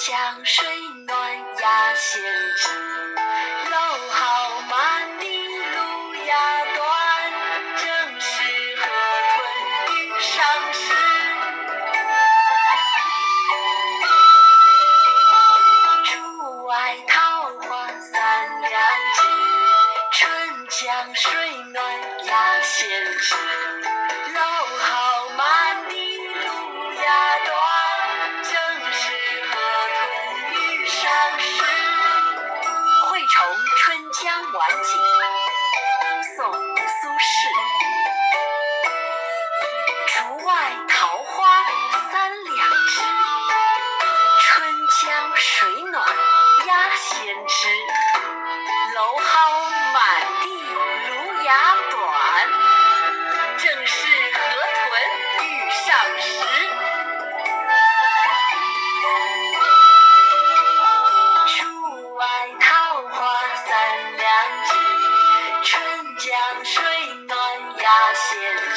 江水暖鸭先知。蒌蒿满地芦芽短，正是河豚欲上时。竹外桃花三两枝，春江水暖鸭先知。惠崇春江晚景，发现